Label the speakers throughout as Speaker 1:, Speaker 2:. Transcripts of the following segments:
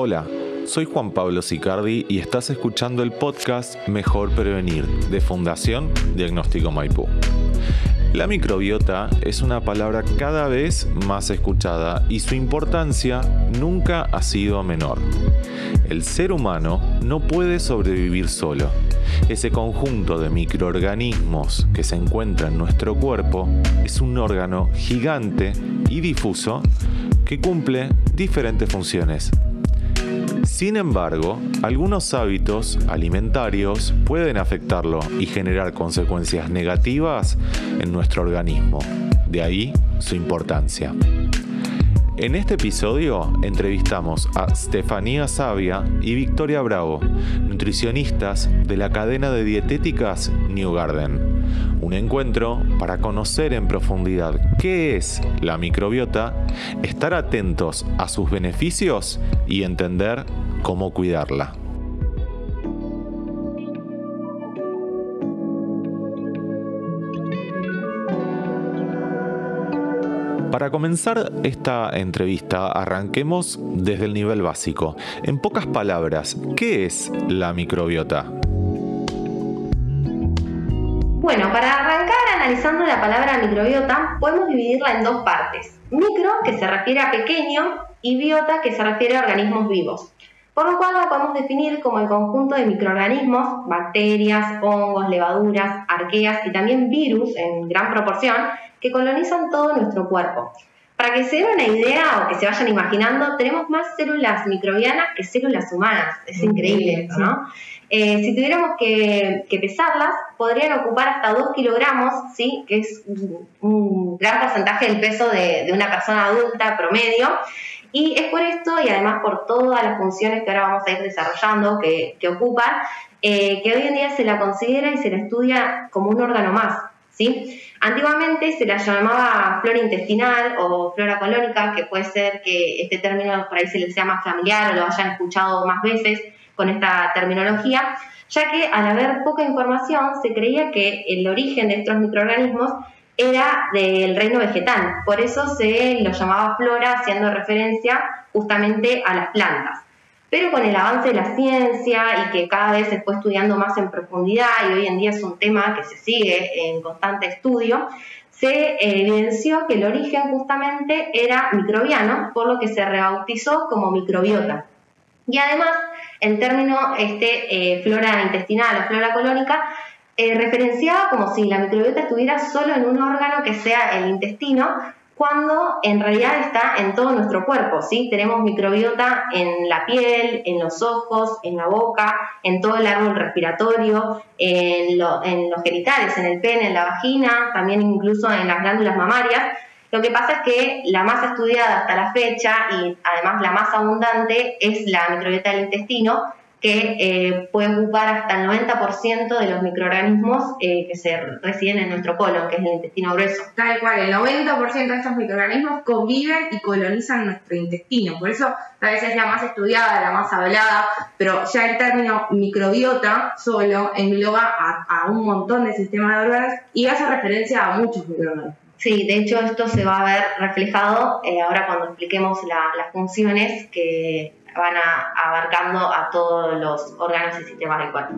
Speaker 1: Hola, soy Juan Pablo Sicardi y estás escuchando el podcast Mejor Prevenir de Fundación Diagnóstico Maipú. La microbiota es una palabra cada vez más escuchada y su importancia nunca ha sido menor. El ser humano no puede sobrevivir solo. Ese conjunto de microorganismos que se encuentra en nuestro cuerpo es un órgano gigante y difuso que cumple diferentes funciones sin embargo, algunos hábitos alimentarios pueden afectarlo y generar consecuencias negativas en nuestro organismo. De ahí su importancia. En este episodio entrevistamos a Stefania Sabia y Victoria Bravo, nutricionistas de la cadena de dietéticas New Garden. Un encuentro para conocer en profundidad qué es la microbiota, estar atentos a sus beneficios y entender cómo cuidarla. Para comenzar esta entrevista, arranquemos desde el nivel básico. En pocas palabras, ¿qué es la microbiota?
Speaker 2: Bueno, para arrancar analizando la palabra microbiota, podemos dividirla en dos partes. Micro, que se refiere a pequeño, y biota, que se refiere a organismos vivos. Por lo cual la podemos definir como el conjunto de microorganismos, bacterias, hongos, levaduras, arqueas y también virus en gran proporción que colonizan todo nuestro cuerpo. Para que se den una idea o que se vayan imaginando, tenemos más células microbianas que células humanas. Es increíble esto, ¿no? Eh, si tuviéramos que, pesarlas, podrían ocupar hasta 2 kilogramos, ¿sí? que es un gran porcentaje del peso de, una persona adulta promedio. Y es por esto, y además por todas las funciones que ahora vamos a ir desarrollando que, que ocupan, eh, que hoy en día se la considera y se la estudia como un órgano más. ¿sí? Antiguamente se la llamaba flora intestinal o flora colónica, que puede ser que este término por ahí se les sea más familiar o lo hayan escuchado más veces con esta terminología, ya que al haber poca información se creía que el origen de estos microorganismos era del reino vegetal, por eso se lo llamaba flora haciendo referencia justamente a las plantas. Pero con el avance de la ciencia y que cada vez se fue estudiando más en profundidad y hoy en día es un tema que se sigue en constante estudio, se evidenció que el origen justamente era microbiano, por lo que se rebautizó como microbiota. Y además, el término este, eh, flora intestinal o flora colónica eh, como si la microbiota estuviera solo en un órgano que sea el intestino, cuando en realidad está en todo nuestro cuerpo, ¿sí? Tenemos microbiota en la piel, en los ojos, en la boca, en todo el árbol respiratorio, en, en los genitales, en el pene, en la vagina, también incluso en las glándulas mamarias. Lo que pasa es que la más estudiada hasta la fecha y además la más abundante es la microbiota del intestino, que eh, puede ocupar hasta el 90% de los microorganismos eh, que se residen en nuestro colon, que es el intestino grueso.
Speaker 3: Tal cual, el 90% de estos microorganismos conviven y colonizan nuestro intestino. Por eso tal vez es la más estudiada, la más hablada, pero ya el término microbiota solo engloba a, un montón de sistemas de órganos y hace referencia a muchos microorganismos.
Speaker 2: Sí, de hecho esto se va a ver reflejado eh, ahora cuando expliquemos las funciones que van abarcando a todos los órganos y sistemas del cuerpo.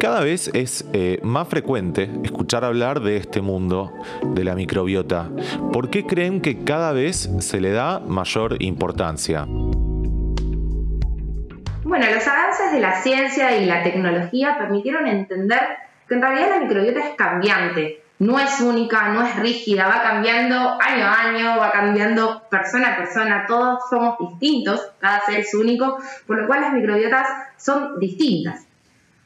Speaker 1: Cada vez es eh, más frecuente escuchar hablar de este mundo de la microbiota. ¿Por qué creen que cada vez se le da mayor importancia?
Speaker 3: Bueno, los avances de la ciencia y la tecnología permitieron entender que en realidad la microbiota es cambiante, no es única, no es rígida, va cambiando año a año, va cambiando persona a persona, todos somos distintos, cada ser es único, por lo cual las microbiotas son distintas.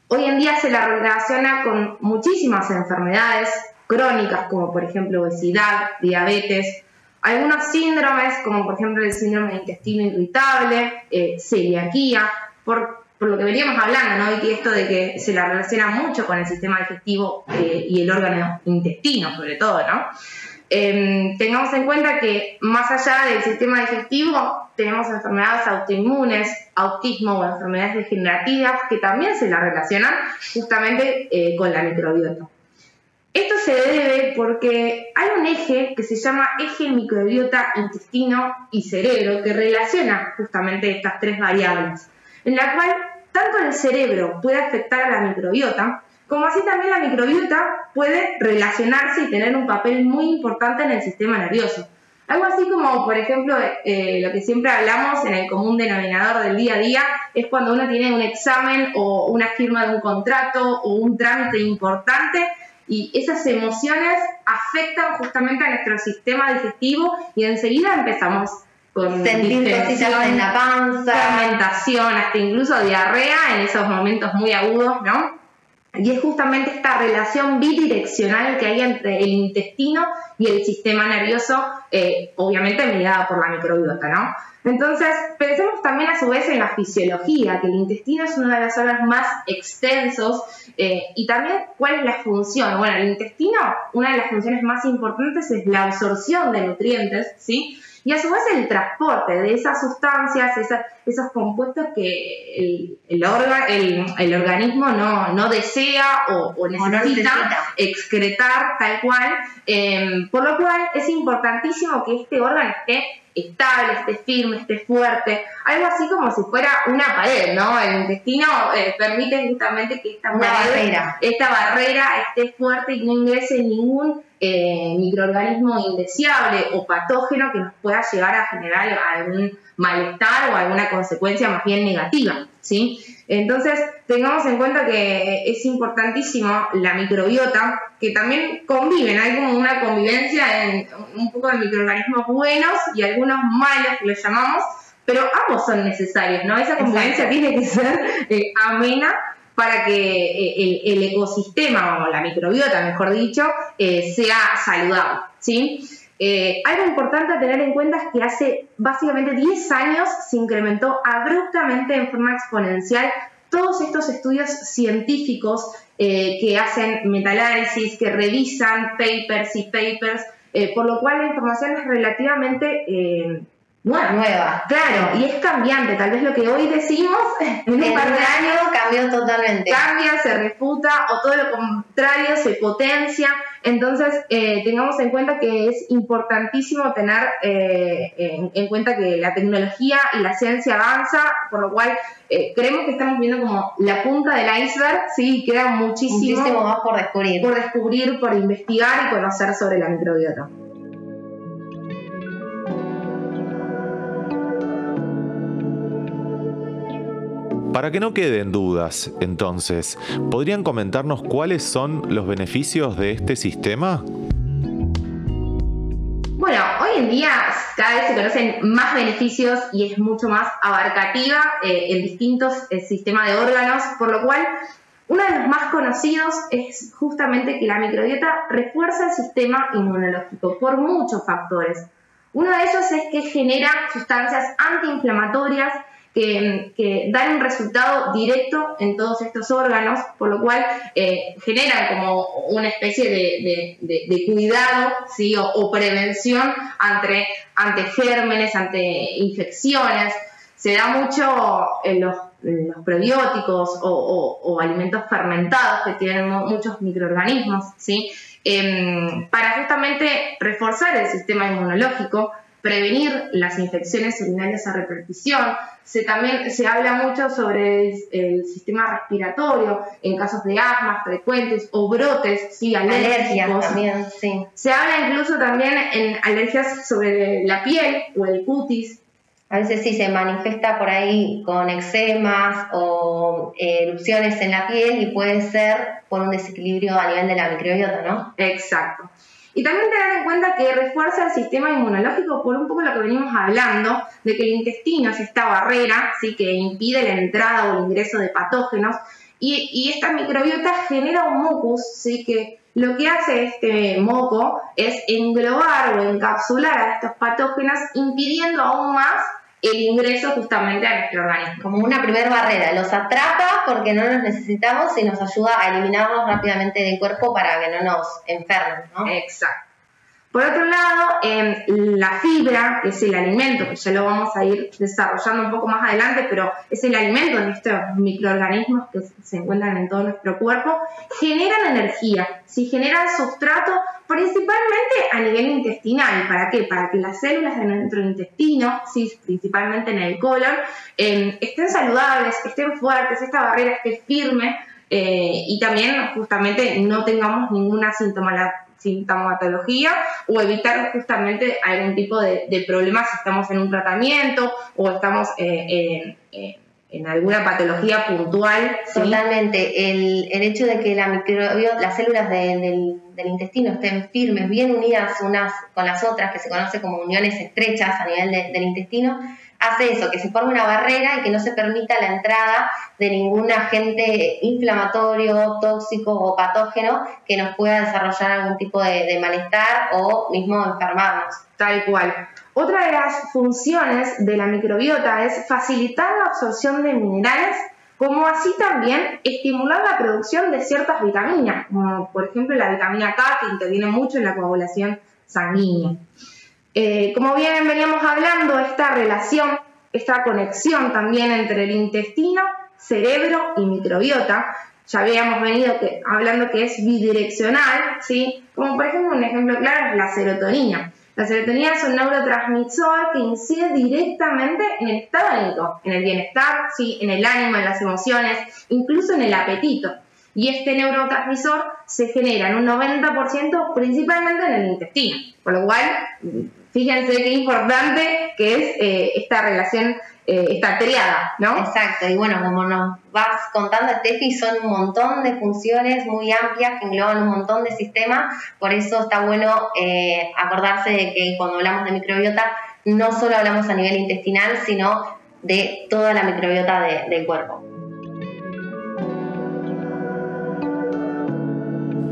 Speaker 3: Hoy en día se la relaciona con muchísimas enfermedades crónicas, como por ejemplo obesidad, diabetes, algunos síndromes, como por ejemplo el síndrome de intestino irritable, eh, celiaquía, por por lo que veníamos hablando, ¿no? Y esto de que se la relaciona mucho con el sistema digestivo eh, y el órgano intestino, sobre todo, ¿no? Em, tengamos en cuenta que más allá del sistema digestivo, tenemos enfermedades autoinmunes, autismo o enfermedades degenerativas que también se la relacionan justamente eh, con la microbiota. Esto se debe porque hay un eje que se llama eje microbiota intestino y cerebro que relaciona justamente estas tres variables, en la cual tanto el cerebro puede afectar a la microbiota, como así también la microbiota puede relacionarse y tener un papel muy importante en el sistema nervioso. Algo así como, por ejemplo, eh, lo que siempre hablamos en el común denominador del día a día, es cuando uno tiene un examen o una firma de un contrato o un trámite importante y esas emociones afectan justamente a nuestro sistema digestivo y enseguida empezamos con
Speaker 2: sentir cositas en la panza,
Speaker 3: fermentación, hasta incluso diarrea en esos momentos muy agudos, ¿no? Y es justamente esta relación bidireccional que hay entre el intestino y el sistema nervioso, eh, obviamente mediada por la microbiota, ¿no? Entonces, pensemos también a su vez en la fisiología, que el intestino es uno de los órganos más extensos eh, y también cuál es la función. Bueno, el intestino, una de las funciones más importantes es la absorción de nutrientes, ¿sí? Y a su vez el transporte de esas sustancias, esos compuestos que el, el, el, organismo no, desea o, necesita, excretar tal cual, em, por lo cual es importantísimo que este órgano esté estable, esté firme, esté fuerte, algo así como si fuera una pared, ¿no? El intestino eh, permite justamente que esta barrera. esta barrera esté fuerte y no ingrese ningún eh, microorganismo indeseable o patógeno que nos pueda llegar a generar algún malestar o alguna consecuencia más bien negativa, ¿sí? Entonces, tengamos en cuenta que es importantísimo la microbiota, que también conviven, hay como una convivencia en un poco de microorganismos buenos y algunos malos que los llamamos, pero ambos son necesarios, ¿no? Esa convivencia tiene que ser eh, amena para que eh, el, ecosistema o la microbiota, mejor dicho, eh, sea saludable, ¿sí? Algo importante a tener en cuenta es que hace básicamente 10 años se incrementó abruptamente en forma exponencial todos estos estudios científicos eh, que hacen metanálisis, que revisan papers y papers, eh, por lo cual la información es relativamente eh, nueva.
Speaker 2: nueva.
Speaker 3: Claro, y es cambiante. Tal vez lo que hoy decimos
Speaker 2: en un par de años cambió totalmente.
Speaker 3: Cambia, se refuta o todo lo contrario, se potencia. Entonces, eh, tengamos en cuenta que es importantísimo tener eh, en, cuenta que la tecnología y la ciencia avanza, por lo cual eh, creemos que estamos viendo como la punta del iceberg, sí, queda muchísimo,
Speaker 2: muchísimo más por descubrir.
Speaker 3: Por descubrir, por investigar y conocer sobre la microbiota.
Speaker 1: Para que no queden dudas, entonces, ¿podrían comentarnos cuáles son los beneficios de este sistema?
Speaker 3: Bueno, hoy en día cada vez se conocen más beneficios y es mucho más abarcativa eh, en distintos eh, sistemas de órganos, por lo cual uno de los más conocidos es justamente que la microbiota refuerza el sistema inmunológico por muchos factores. Uno de ellos es que genera sustancias antiinflamatorias que, dan un resultado directo en todos estos órganos, por lo cual eh, generan como una especie de, cuidado ¿sí? o, prevención ante, ante gérmenes, ante infecciones. Se da mucho en los, probióticos o, alimentos fermentados que tienen muchos microorganismos, ¿sí? Em, para justamente reforzar el sistema inmunológico, prevenir las infecciones urinarias a repetición. Se, también se habla mucho sobre el, sistema respiratorio en casos de asma frecuentes o brotes, sí,
Speaker 2: alergias también, sí.
Speaker 3: Se habla incluso también en alergias sobre la piel o el cutis.
Speaker 2: A veces sí se manifiesta por ahí con eczemas o eh, erupciones en la piel y puede ser por un desequilibrio a nivel de la microbiota, ¿no?
Speaker 3: Exacto. Y también tener en cuenta que refuerza el sistema inmunológico por un poco lo que venimos hablando, de que el intestino es esta barrera ¿sí? que impide la entrada o el ingreso de patógenos. Y, esta microbiota genera un mucus, ¿sí? que lo que hace este moco es englobar o encapsular a estos patógenos, impidiendo aún más el ingreso justamente a nuestro organismo.
Speaker 2: Como una primera barrera, los atrapa porque no los necesitamos y nos ayuda a eliminarlos rápidamente del cuerpo para que no nos enfermen, ¿no?
Speaker 3: Exacto. Por otro lado, la fibra, que es el alimento, que ya lo vamos a ir desarrollando un poco más adelante, pero es el alimento de estos microorganismos que se encuentran en todo nuestro cuerpo, generan energía, si generan sustrato principalmente a nivel intestinal. ¿Para qué? Para que las células de nuestro intestino, principalmente en el colon, em, estén saludables, estén fuertes, esta barrera esté firme eh, y también justamente no tengamos ninguna sintomatología sintomatología o evitar justamente algún tipo de, de problema si estamos en un tratamiento o estamos eh, en alguna patología puntual.
Speaker 2: Totalmente. El, el, hecho de que la las células del, intestino estén firmes, bien unidas unas con las otras, que se conoce como uniones estrechas a nivel del intestino, hace eso, que se forme una barrera y que no se permita la entrada de ningún agente inflamatorio, tóxico o patógeno que nos pueda desarrollar algún tipo de, malestar o mismo enfermarnos.
Speaker 3: Tal cual. Otra de las funciones de la microbiota es facilitar la absorción de minerales, como así también estimular la producción de ciertas vitaminas, como por ejemplo la vitamina K, que interviene mucho en la coagulación sanguínea. Eh, como bien veníamos hablando, esta relación, esta conexión también entre el intestino, cerebro y microbiota, ya habíamos venido hablando que es bidireccional, ¿sí? Como por ejemplo un ejemplo claro es la serotonina. La serotonina es un neurotransmisor que incide directamente en el estado anímico, en el bienestar, ¿sí? en el ánimo, en las emociones, incluso en el apetito. Y este neurotransmisor se genera en un 90% principalmente en el intestino, por lo cual fíjense qué importante que es eh, esta relación, eh, esta triada, ¿no?
Speaker 2: Exacto, y bueno, como nos vas contando, Steffi, son un montón de funciones muy amplias que engloban un montón de sistemas, por eso está bueno eh, acordarse de que cuando hablamos de microbiota, no solo hablamos a nivel intestinal, sino de toda la microbiota del cuerpo.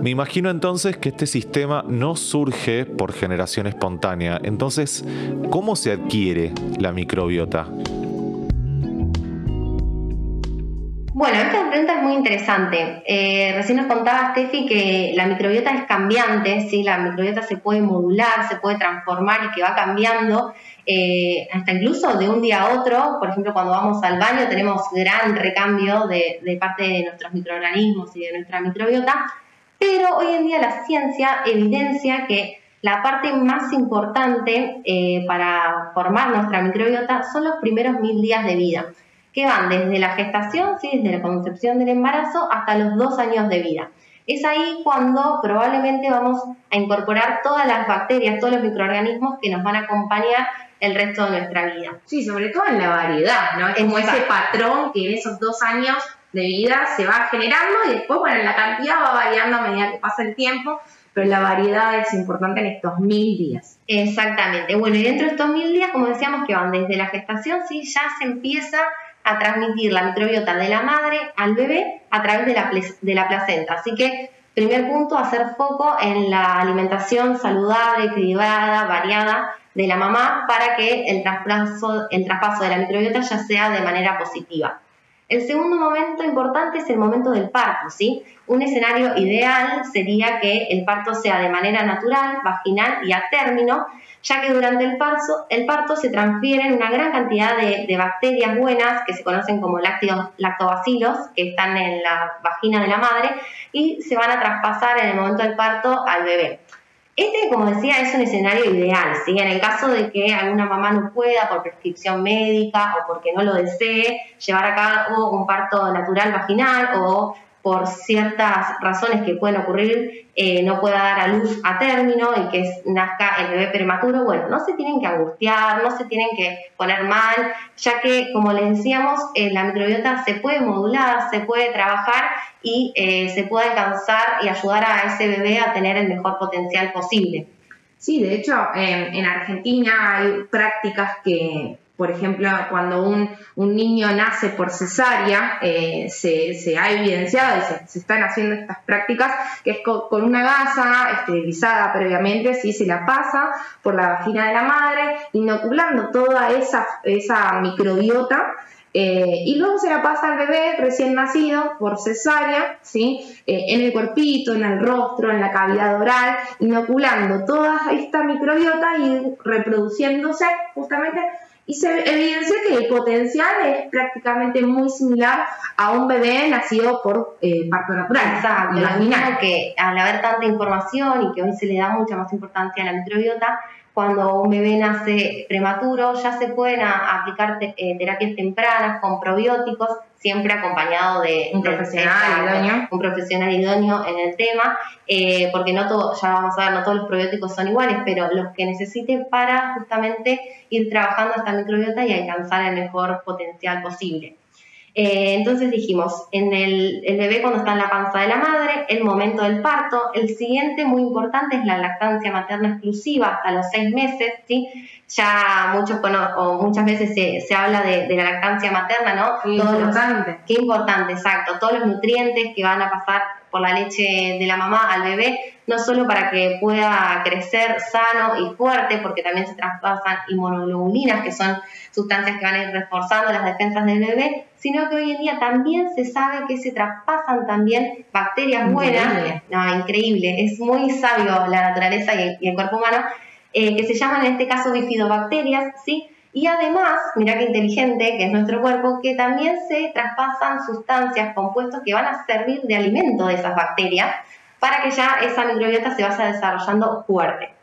Speaker 1: Me imagino entonces que este sistema no surge por generación espontánea. Entonces, ¿cómo se adquiere la microbiota?
Speaker 2: Bueno, esta pregunta es muy interesante. Eh, recién nos contaba Steffi que la microbiota es cambiante, ¿sí? la microbiota se puede modular, se puede transformar y que va cambiando eh, hasta incluso de un día a otro. Por ejemplo, cuando vamos al baño tenemos gran recambio de, de parte de nuestros microorganismos y de nuestra microbiota. Pero hoy en día la ciencia evidencia que la parte más importante eh, para formar nuestra microbiota son los primeros mil días de vida, que van desde la gestación, ¿sí? desde la concepción del embarazo, hasta los dos años de vida. Es ahí cuando probablemente vamos a incorporar todas las bacterias, todos los microorganismos que nos van a acompañar el resto de nuestra vida.
Speaker 3: Sí, sobre todo en la variedad, ¿no? Es como ese patrón que en esos dos años de vida se va generando y después, bueno, la cantidad va variando a medida que pasa el tiempo, pero la variedad es importante en estos mil días.
Speaker 2: Exactamente. Bueno, y dentro de estos mil días, como decíamos, que van desde la gestación, sí, ya se empieza a transmitir la microbiota de la madre al bebé a través de la, de la placenta. Así que, primer punto, hacer foco en la alimentación saludable, equilibrada, variada de la mamá para que el traspaso, el traspaso de la microbiota ya sea de manera positiva. El segundo momento importante es el momento del parto, ¿sí? Un escenario ideal sería que el parto sea de manera natural, vaginal y a término, ya que durante el parto, el parto se transfieren una gran cantidad de, bacterias buenas que se conocen como lactobacilos, que están en la vagina de la madre, y se van a traspasar en el momento del parto al bebé. Este, como decía, es un escenario ideal, ¿sí? En el caso de que alguna mamá no pueda por prescripción médica o porque no lo desee llevar a cabo un parto natural vaginal o por ciertas razones que pueden ocurrir, eh, no pueda dar a luz a término y que nazca el bebé prematuro, bueno, no se tienen que angustiar, no se tienen que poner mal, ya que, como les decíamos, eh, la microbiota se puede modular, se puede trabajar y eh, se puede alcanzar y ayudar a ese bebé a tener el mejor potencial posible.
Speaker 3: Sí, de hecho, en Argentina hay prácticas que por ejemplo, cuando un, niño nace por cesárea, eh, se, ha evidenciado y se, están haciendo estas prácticas, que es con, una gasa esterilizada previamente, si se la pasa por la vagina de la madre, inoculando toda esa, esa microbiota eh, y luego se la pasa al bebé recién nacido por cesárea, ¿sí? Eh, en el cuerpito, en el rostro, en la cavidad oral, inoculando toda esta microbiota y reproduciéndose justamente y se evidencia que el potencial es prácticamente muy similar a un bebé nacido por eh, parto natural.
Speaker 2: Exacto, imagino que al haber tanta información y que hoy se le da mucha más importancia a la microbiota, cuando un bebé nace prematuro ya se pueden aplicar eh, terapias tempranas con probióticos, siempre acompañado de
Speaker 3: un profesional idóneo.
Speaker 2: Un profesional idóneo en el tema, eh, porque no todo, ya vamos a ver, no todos los probióticos son iguales, pero los que necesiten para justamente ir trabajando esta microbiota y alcanzar el mejor potencial posible. Eh, entonces dijimos, en el, bebé cuando está en la panza de la madre, el momento del parto, el siguiente muy importante es la lactancia materna exclusiva hasta los seis meses, ¿sí? Ya muchos o muchas veces se, habla de, la lactancia materna, ¿no?
Speaker 3: Qué importante.
Speaker 2: qué importante, exacto. Todos los nutrientes que van a pasar por la leche de la mamá al bebé, no solo para que pueda crecer sano y fuerte, porque también se traspasan inmunoglobulinas, que son sustancias que van a ir reforzando las defensas del bebé, sino que hoy en día también se sabe que se traspasan también bacterias buenas. No, increíble, es muy sabio la naturaleza y el, cuerpo humano, eh, que se llaman en este caso bifidobacterias, ¿sí? Y además, mira qué inteligente que es nuestro cuerpo, que también se traspasan sustancias, compuestos que van a servir de alimento de esas bacterias para que ya esa microbiota se vaya desarrollando fuerte.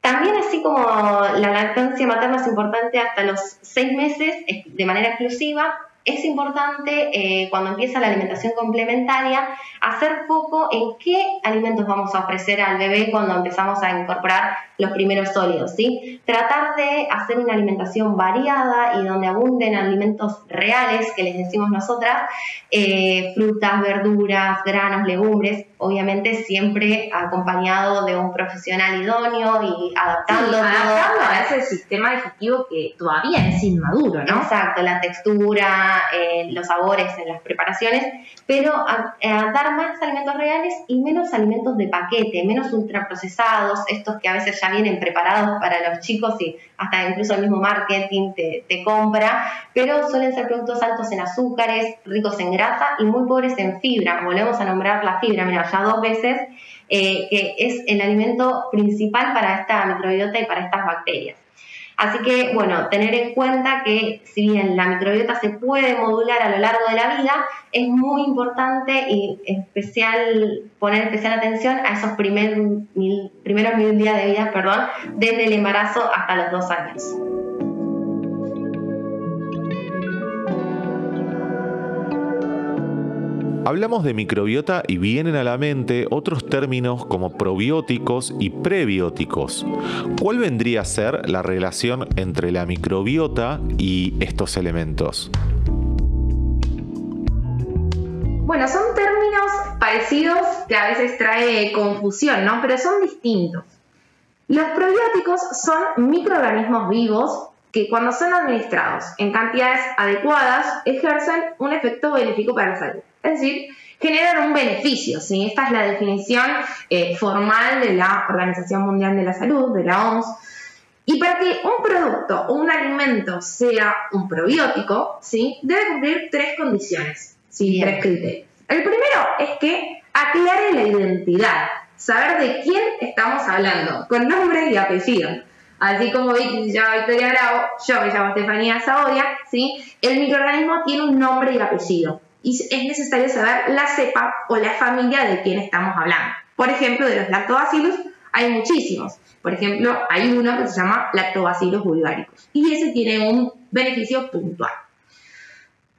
Speaker 2: También así como la lactancia materna es importante hasta los seis meses de manera exclusiva, es importante eh, cuando empieza la alimentación complementaria hacer foco en qué alimentos vamos a ofrecer al bebé cuando empezamos a incorporar los primeros sólidos, ¿sí? Tratar de hacer una alimentación variada y donde abunden alimentos reales, que les decimos nosotras, eh, frutas, verduras, granos, legumbres, obviamente siempre acompañado de un profesional idóneo y adaptando
Speaker 3: adaptando a ese sistema digestivo que todavía es inmaduro, ¿no?
Speaker 2: Exacto, la textura, eh, los sabores en las preparaciones, pero a, dar más alimentos reales y menos alimentos de paquete, menos ultraprocesados, estos que a veces ya vienen preparados para los chicos y hasta incluso el mismo marketing te, te compra, pero suelen ser productos altos en azúcares, ricos en grasa y muy pobres en fibra. Volvemos a nombrar la fibra, mira, ya dos veces, eh, que es el alimento principal para esta microbiota y para estas bacterias. Así que, bueno, tener en cuenta que si bien la microbiota se puede modular a lo largo de la vida, es muy importante y especial poner especial atención a esos primeros mil días de vida, perdón, desde el embarazo hasta los dos años.
Speaker 1: Hablamos de microbiota y vienen a la mente otros términos como probióticos y prebióticos. ¿Cuál vendría a ser la relación entre la microbiota y estos elementos?
Speaker 3: Bueno, son términos parecidos que a veces trae confusión, ¿no? Pero son distintos. Los probióticos son microorganismos vivos que cuando son administrados en cantidades adecuadas ejercen un efecto benéfico para la salud. Es decir, generan un beneficio. ¿sí? Esta es la definición eh, formal de la Organización Mundial de la Salud, de la OMS. Y para que un producto o un alimento sea un probiótico, ¿sí? debe cumplir tres condiciones, ¿sí? tres criterios. El primero es que aclare la identidad, saber de quién estamos hablando, con nombre y apellido. Así como Vicky se llama Victoria Bravo, yo me llamo Estefanía Zaoria, ¿sí? el microorganismo tiene un nombre y apellido y es necesario saber la cepa o la familia de quién estamos hablando. Por ejemplo, de los lactobacillus hay muchísimos. Por ejemplo, hay uno que se llama lactobacillus vulgaricus y ese tiene un beneficio puntual.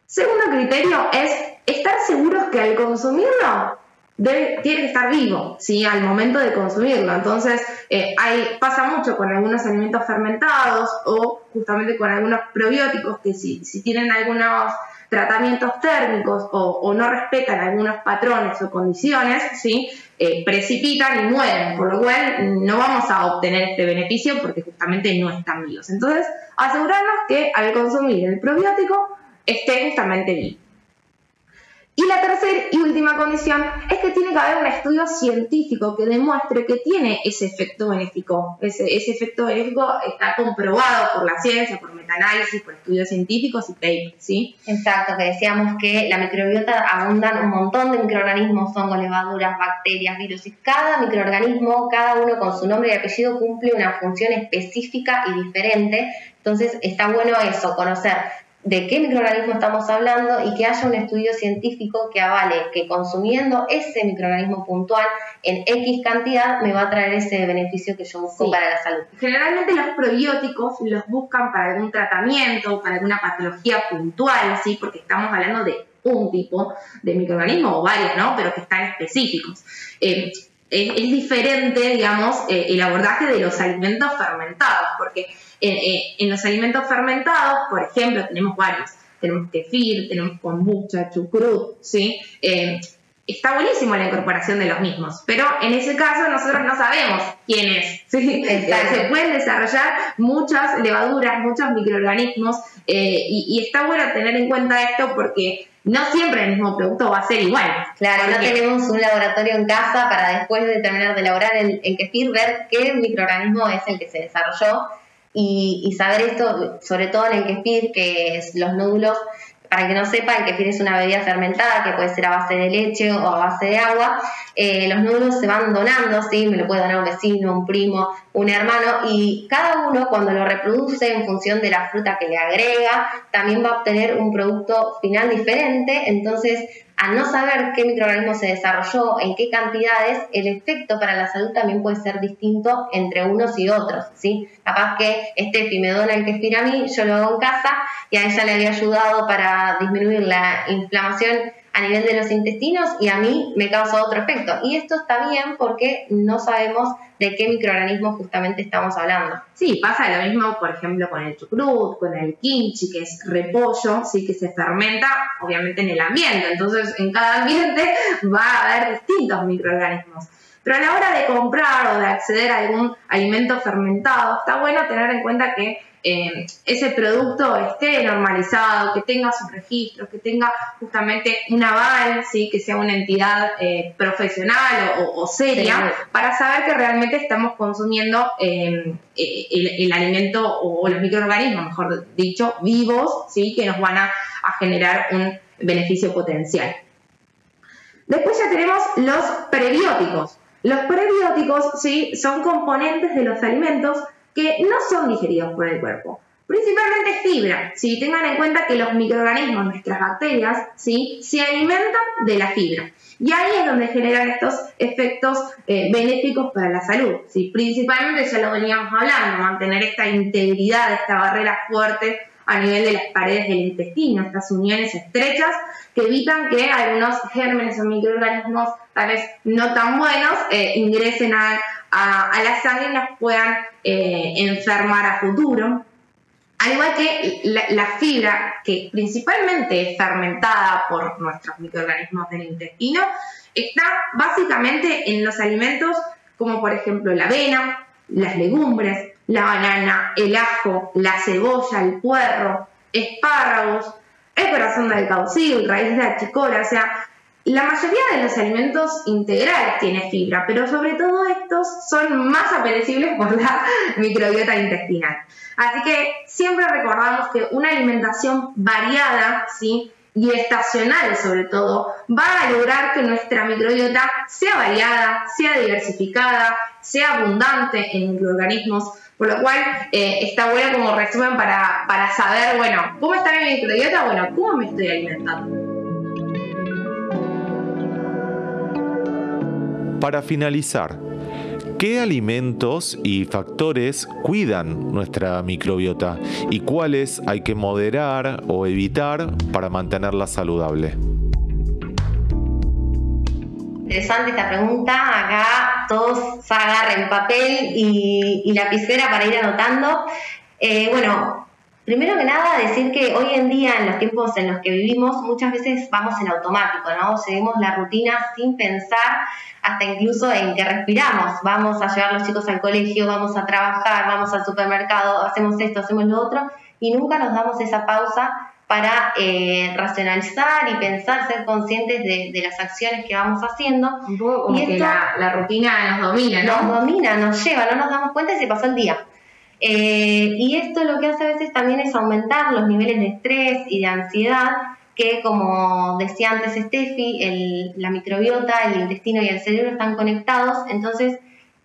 Speaker 3: Segundo criterio es estar seguros que al consumirlo tiene que estar vivo, ¿sí? Al momento de consumirlo. Entonces, eh, pasa mucho con algunos alimentos fermentados o justamente con algunos probióticos que si, si tienen algunos tratamientos térmicos o, no respetan algunos patrones o condiciones, ¿sí? Eh, precipitan y mueren, por lo cual no vamos a obtener este beneficio porque justamente no están vivos. Entonces, asegurarnos que al consumir el probiótico esté justamente vivo. Y la tercera y última condición es que tiene que haber un estudio científico que demuestre que tiene ese efecto benéfico. Ese, efecto benéfico está comprobado por la ciencia, por metaanálisis, por estudios científicos y papers, ¿sí?
Speaker 2: Exacto, que decíamos que la microbiota abundan un montón de microorganismos, hongos, levaduras, bacterias, virus, y cada microorganismo, cada uno con su nombre y apellido cumple una función específica y diferente. Entonces está bueno eso, conocer de qué microorganismo estamos hablando y que haya un estudio científico que avale que consumiendo ese microorganismo puntual en X cantidad me va a traer ese beneficio que yo busco para la salud.
Speaker 3: Generalmente los probióticos los buscan para algún tratamiento, para alguna patología puntual, ¿sí? porque estamos hablando de un tipo de microorganismo o varios, ¿no? pero que están específicos. Eh, es, diferente, digamos, eh, el abordaje de los alimentos fermentados, porque eh, en, los alimentos fermentados, por ejemplo, tenemos varios. Tenemos kefir, tenemos kombucha, chucrut, ¿sí? Eh, está buenísimo la incorporación de los mismos, pero en ese caso nosotros no sabemos quién es. ¿sí? Se pueden desarrollar muchas levaduras, muchos microorganismos y, y, está bueno tener en cuenta esto porque no siempre el mismo producto va a ser igual.
Speaker 2: Claro, no tenemos un laboratorio en casa para después de terminar de elaborar el, el kefir ver qué microorganismo es el que se desarrolló y, y saber esto, sobre todo en el kefir, que es los nódulos para que no sepa, el kefir es una bebida fermentada que puede ser a base de leche o a base de agua. Eh, los nódulos se van donando, ¿sí? Me lo puede donar un vecino, un primo, un hermano, y cada uno cuando lo reproduce en función de la fruta que le agrega, también va a obtener un producto final diferente. Entonces, al no saber qué microorganismo se desarrolló, en qué cantidades, el efecto para la salud también puede ser distinto entre unos y otros, ¿sí? Capaz que este me dona el kefir a mí, yo lo hago en casa y a ella le había ayudado para disminuir la inflamación a nivel de los intestinos y a mí me causa otro efecto. Y esto está bien porque no sabemos de qué microorganismo justamente estamos hablando.
Speaker 3: Sí, pasa lo mismo, por ejemplo, con el chucrut, con el kimchi, que es repollo, sí, que se fermenta, obviamente, en el ambiente. Entonces, en cada ambiente va a haber distintos microorganismos. Pero a la hora de comprar o de acceder a algún alimento fermentado, está bueno tener en cuenta que eh, ese producto esté normalizado, que tenga sus registros, que tenga justamente un aval, ¿sí? que sea una entidad eh, profesional o, seria, para saber que realmente estamos consumiendo eh, el, alimento o, los microorganismos, mejor dicho, vivos, ¿sí? que nos van a, a generar un beneficio potencial. Después ya tenemos los prebióticos. Los prebióticos ¿sí? son componentes de los alimentos que no son digeridos por el cuerpo. Principalmente fibra. Si tengan en cuenta que los microorganismos, nuestras bacterias, ¿sí? se alimentan de la fibra. Y ahí es donde generan estos efectos eh, benéficos para la salud. ¿sí? Principalmente, ya lo veníamos hablando, mantener esta integridad, esta barrera fuerte a nivel de las paredes del intestino, estas uniones estrechas que evitan que algunos gérmenes o microorganismos tal vez no tan buenos eh, ingresen a, a, la sangre y nos puedan eh, enfermar a futuro. Al igual que la, fibra, que principalmente es fermentada por nuestros microorganismos del intestino, está básicamente en los alimentos como por ejemplo la avena, las legumbres, la banana, el ajo, la cebolla, el puerro, espárragos, el corazón del caucil, raíz de achicora, o sea, la mayoría de los alimentos integrales tiene fibra, pero sobre todo estos son más apetecibles por la microbiota intestinal. Así que siempre recordamos que una alimentación variada, ¿sí? y estacional sobre todo, va a lograr que nuestra microbiota sea variada, sea diversificada, sea abundante en microorganismos, por lo cual eh, está bueno como resumen para, para saber, bueno, ¿cómo está mi microbiota? Bueno, ¿cómo me estoy alimentando?
Speaker 1: Para finalizar, ¿qué alimentos y factores cuidan nuestra microbiota y cuáles hay que moderar o evitar para mantenerla saludable?
Speaker 2: Interesante esta pregunta. Acá todos agarren papel y, lapicera para ir anotando. Eh, bueno, Primero que nada, decir que hoy en día, en los tiempos en los que vivimos, muchas veces vamos en automático, ¿no? Seguimos la rutina sin pensar, hasta incluso en que respiramos. Vamos a llevar a los chicos al colegio, vamos a trabajar, vamos al supermercado, hacemos esto, hacemos lo otro, y nunca nos damos esa pausa para eh, racionalizar y pensar, ser conscientes de, las acciones que vamos haciendo.
Speaker 3: Un poco como que la, rutina nos domina,
Speaker 2: ¿no? Nos domina, nos lleva, no nos damos cuenta y se pasó el día. Eh, y esto lo que hace a veces también es aumentar los niveles de estrés y de ansiedad, que como decía antes Steffi, la microbiota, el intestino y el cerebro están conectados, entonces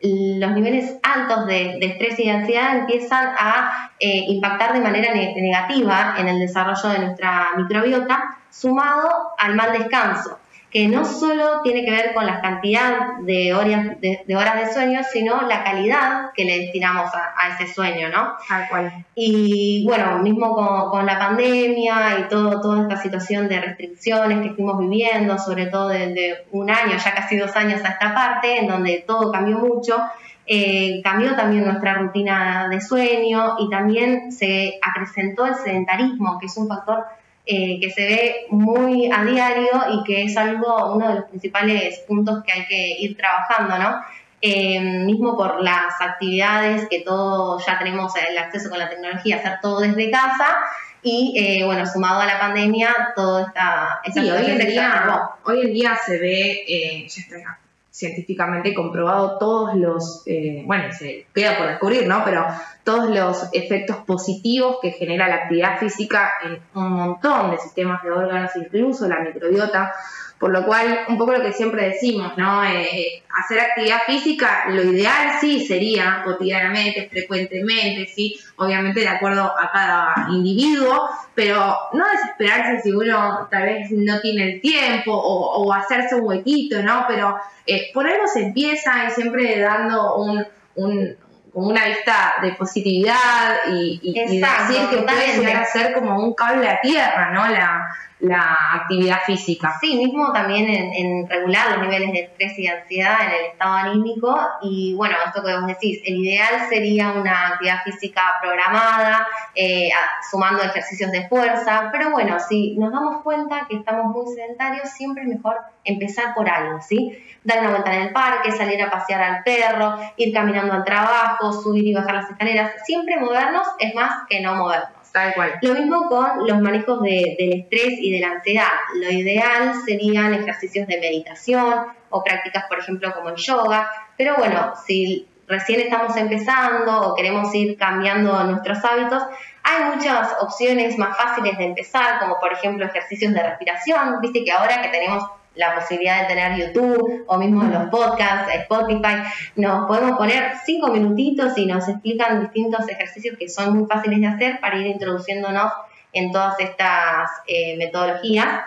Speaker 2: los niveles altos de, estrés y de ansiedad empiezan a eh, impactar de manera negativa en el desarrollo de nuestra microbiota, sumado al mal descanso que no solo tiene que ver con la cantidad de horas de, horas de sueño, sino la calidad que le destinamos a, ese sueño, ¿no?
Speaker 3: Tal cual.
Speaker 2: Y bueno, mismo con, la pandemia y todo, toda esta situación de restricciones que estuvimos viviendo, sobre todo desde un año, ya casi dos años a esta parte, en donde todo cambió mucho, eh, cambió también nuestra rutina de sueño y también se acrecentó el sedentarismo, que es un factor eh, que se ve muy a diario y que es algo, uno de los principales puntos que hay que ir trabajando, ¿no? Eh, mismo por las actividades que todos ya tenemos el acceso con la tecnología, hacer todo desde casa y eh, bueno, sumado a la pandemia, todo esta...
Speaker 3: sí, hoy en, día, hoy en día se ve, ya está científicamente comprobado todos los, eh, bueno, se queda por descubrir, ¿no? Pero todos los efectos positivos que genera la actividad física en un montón de sistemas de órganos, incluso la microbiota. Por lo cual, un poco lo que siempre decimos, ¿no? Eh, hacer actividad física, lo ideal sí sería cotidianamente, frecuentemente, sí, obviamente de acuerdo a cada individuo, pero no desesperarse si uno tal vez no tiene el tiempo o, hacerse un huequito, ¿no? Pero eh, por algo se empieza y siempre dando un, un como una vista de positividad y, y, decir que puede llegar a ser como un cable a tierra, ¿no? La, la actividad física.
Speaker 2: Sí, mismo también en, regular los niveles de estrés y ansiedad en el estado anímico. Y bueno, esto que vos decís, el ideal sería una actividad física programada, eh, sumando ejercicios de fuerza. Pero bueno, si nos damos cuenta que estamos muy sedentarios, siempre es mejor empezar por algo, ¿sí? Dar una vuelta en el parque, salir a pasear al perro, ir caminando al trabajo, subir y bajar las escaleras. Siempre movernos es más que no movernos.
Speaker 3: Tal cual.
Speaker 2: Lo mismo con los manejos del estrés y de la ansiedad. Lo ideal serían ejercicios de meditación o prácticas, por ejemplo, como el yoga. Pero bueno, si recién estamos empezando o queremos ir cambiando nuestros hábitos, hay muchas opciones más fáciles de empezar, como por ejemplo ejercicios de respiración. Viste que ahora que tenemos la posibilidad de tener YouTube o mismo los podcasts, Spotify, nos podemos poner cinco minutitos y nos explican distintos ejercicios que son muy fáciles de hacer para ir introduciéndonos en todas estas eh, metodologías.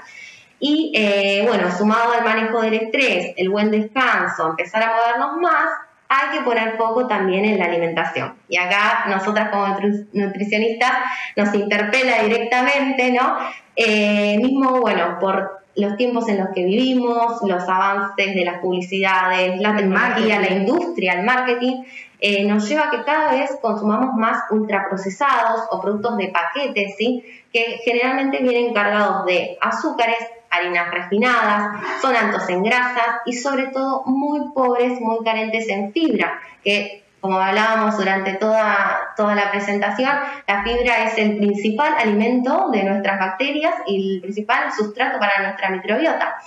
Speaker 2: Y eh, bueno, sumado al manejo del estrés, el buen descanso, empezar a movernos más, hay que poner foco también en la alimentación. Y acá nosotras como nutricionistas nos interpela directamente, ¿no? Eh, mismo, bueno, por los tiempos en los que vivimos, los avances de las publicidades, la tecnología, la industria, el marketing, eh, nos lleva a que cada vez consumamos más ultraprocesados o productos de paquetes, ¿sí? que generalmente vienen cargados de azúcares, harinas refinadas, son altos en grasas y sobre todo muy pobres, muy carentes en fibra, que como hablábamos durante toda, toda la presentación, la fibra es el principal alimento de nuestras bacterias y el principal sustrato para nuestra microbiota.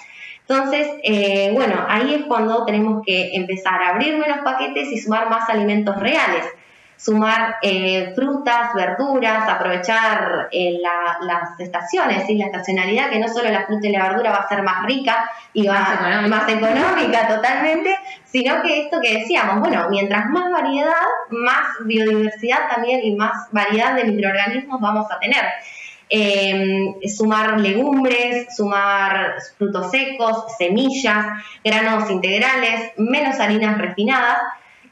Speaker 2: Entonces, eh, bueno, ahí es cuando tenemos que empezar a abrir menos paquetes y sumar más alimentos reales sumar eh, frutas, verduras, aprovechar eh, las estaciones, y la estacionalidad, que no solo la fruta y la verdura va a ser más rica y va más más económica totalmente, sino que esto que decíamos, bueno, mientras más variedad, más biodiversidad también y más variedad de microorganismos vamos a tener. Eh, sumar legumbres, sumar frutos secos, semillas, granos integrales, menos harinas refinadas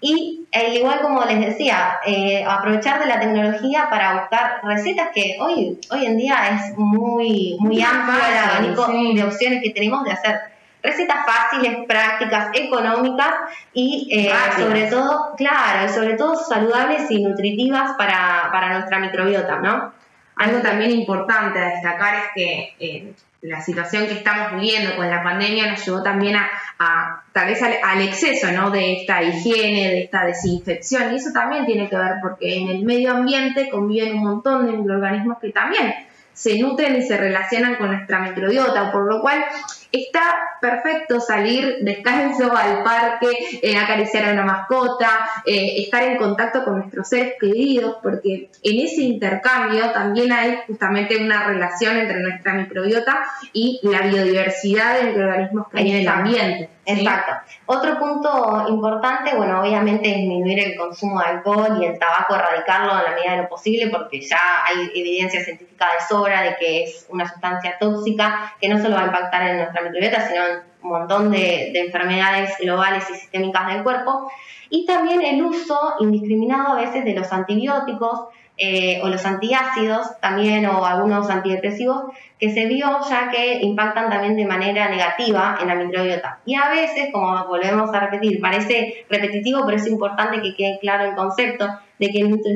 Speaker 2: y al igual como les decía, eh, aprovechar de la tecnología para buscar recetas que hoy, hoy en día es muy, muy amplio el abanico de opciones que tenemos de hacer. Recetas fáciles, prácticas, económicas y eh, sobre todo, claro, y sobre todo saludables y nutritivas para, para nuestra microbiota, ¿no?
Speaker 3: Algo también importante a destacar es que eh, la situación que estamos viviendo con la pandemia nos llevó también a, tal vez al, exceso ¿no? de esta higiene, de esta desinfección. Y eso también tiene que ver porque en el medio ambiente conviven un montón de microorganismos que también se nutren y se relacionan con nuestra microbiota, por lo cual está perfecto salir descalzo al parque, eh, acariciar a una mascota, eh, estar en contacto con nuestros seres queridos, porque en ese intercambio también hay justamente una relación entre nuestra microbiota y la biodiversidad de microorganismos que hay en el ambiente.
Speaker 2: Exacto. Otro punto importante, bueno, obviamente disminuir el consumo de alcohol y el tabaco, erradicarlo en la medida de lo posible, porque ya hay evidencia científica de sobra de que es una sustancia tóxica que no solo va a impactar en nuestra microbiota, sino en un montón de, enfermedades globales y sistémicas del cuerpo. Y también el uso indiscriminado a veces de los antibióticos, eh, o los antiácidos también o algunos antidepresivos que se vio ya que impactan también de manera negativa en la microbiota. Y a veces, como volvemos a repetir, parece repetitivo, pero es importante que quede claro el concepto de que nuestro,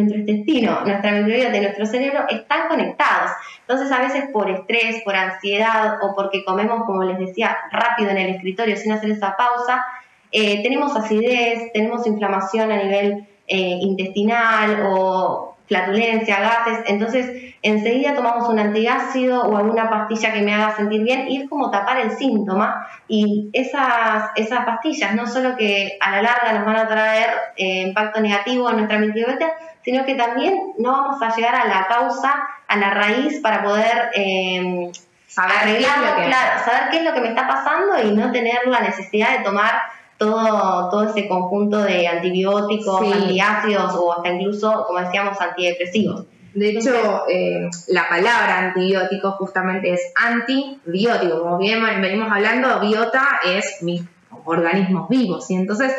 Speaker 2: intestino, nuestra microbiota y nuestro cerebro están conectados. Entonces, a veces por estrés, por ansiedad o porque comemos, como les decía, rápido en el escritorio sin hacer esa pausa, eh, tenemos acidez, tenemos inflamación a nivel eh, intestinal o flatulencia, gases, entonces enseguida tomamos un antiácido o alguna pastilla que me haga sentir bien y es como tapar el síntoma. Y esas, esas pastillas no solo que a la larga nos van a traer eh, impacto negativo en nuestra microbiota, sino que también no vamos a llegar a la causa, a la raíz para poder eh, saber, saber qué es lo que me está pasando y no tener la necesidad de tomar todo, todo ese conjunto de antibióticos, antiácidos o hasta incluso, como decíamos, antidepresivos.
Speaker 3: De hecho, eh, la palabra antibiótico justamente es antibiótico. Como bien venimos hablando, biota es mis organismos vivos. Y entonces,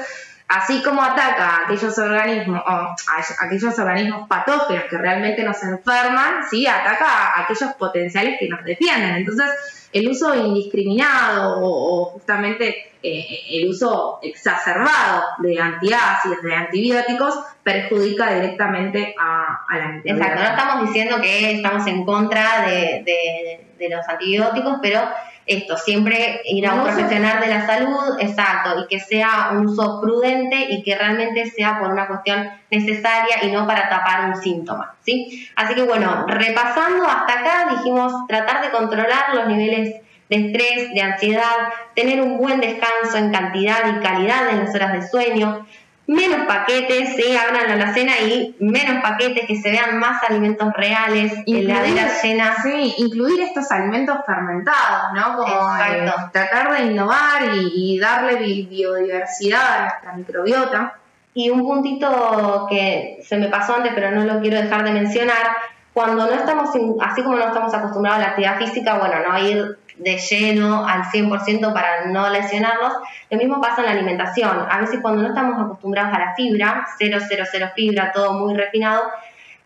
Speaker 3: así como ataca a aquellos organismos, o a aquellos organismos patógenos que realmente nos enferman, ¿sí? ataca a aquellos potenciales que nos defienden. Entonces, el uso indiscriminado o, justamente eh, el uso exacerbado de antiácidos, de antibióticos, perjudica directamente a, la.
Speaker 2: Exacto, no estamos diciendo que estamos en contra de, de los antibióticos, pero esto, siempre ir a un profesional de la salud, exacto, y que sea un uso prudente y que realmente sea por una cuestión necesaria y no para tapar un síntoma, ¿sí? Así que bueno, repasando hasta acá, dijimos tratar de controlar los niveles de estrés, de ansiedad, tener un buen descanso en cantidad y calidad en las horas de sueño, menos paquetes, ¿sí? abran la cena y menos paquetes, que se vean más alimentos reales, heladeras llenas.
Speaker 3: Sí, incluir estos alimentos fermentados, ¿no? Como eh, tratar de innovar y, darle biodiversidad a nuestra microbiota.
Speaker 2: Y un puntito que se me pasó antes, pero no lo quiero dejar de mencionar, cuando no estamos, así como no estamos acostumbrados a la actividad física, bueno, no ir de lleno al 100% para no lesionarnos. Lo mismo pasa en la alimentación. A veces cuando no estamos acostumbrados a la fibra, 000 fibra, todo muy refinado,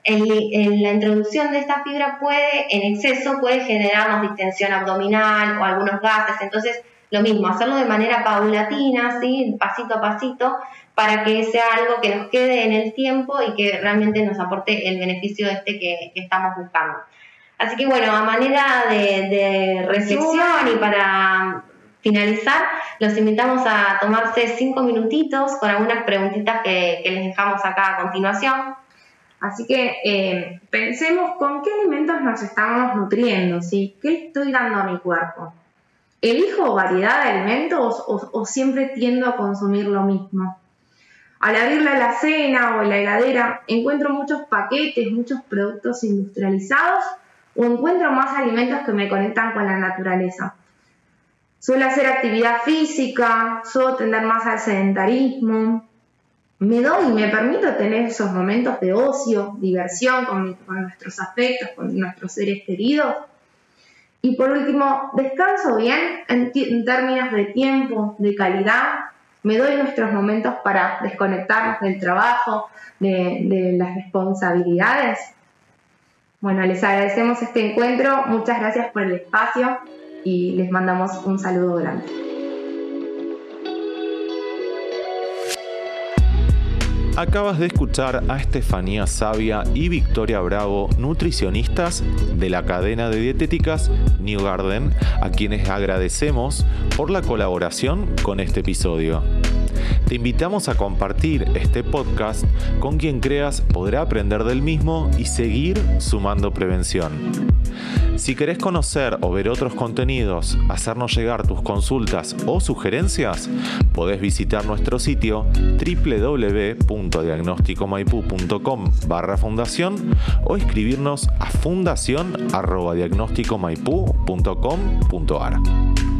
Speaker 2: en, la introducción de esta fibra puede, en exceso, puede generarnos distensión abdominal o algunos gases. Entonces, lo mismo, hacerlo de manera paulatina, ¿sí? pasito a pasito, para que sea algo que nos quede en el tiempo y que realmente nos aporte el beneficio este que estamos buscando. Así que bueno, a manera de, reflexión y para finalizar, los invitamos a tomarse cinco minutitos con algunas preguntitas que, les dejamos acá a continuación.
Speaker 3: Así que eh, pensemos con qué alimentos nos estamos nutriendo, ¿sí? ¿Qué estoy dando a mi cuerpo? ¿Elijo variedad de alimentos o, o siempre tiendo a consumir lo mismo? Al abrir la cena o la heladera, encuentro muchos paquetes, muchos productos industrializados o encuentro más alimentos que me conectan con la naturaleza. Suelo hacer actividad física, suelo tender más al sedentarismo. Me doy y me permito tener esos momentos de ocio, diversión con, nuestros afectos, con nuestros seres queridos. Y por último, descanso bien en, términos de tiempo, de calidad. Me doy nuestros momentos para desconectarnos del trabajo, de las responsabilidades bueno, les agradecemos este encuentro, muchas gracias por el espacio y les mandamos un saludo grande.
Speaker 1: Acabas de escuchar a Estefanía Sabia y Victoria Bravo, nutricionistas de la cadena de dietéticas New Garden, a quienes agradecemos por la colaboración con este episodio. Te invitamos a compartir este podcast con quien creas podrá aprender del mismo y seguir sumando prevención. Si querés conocer o ver otros contenidos, hacernos llegar tus consultas o sugerencias, podés visitar nuestro sitio www.diagnosticomaipu.com barra fundación o escribirnos a fundación.diagnosticomaipu.com.ar.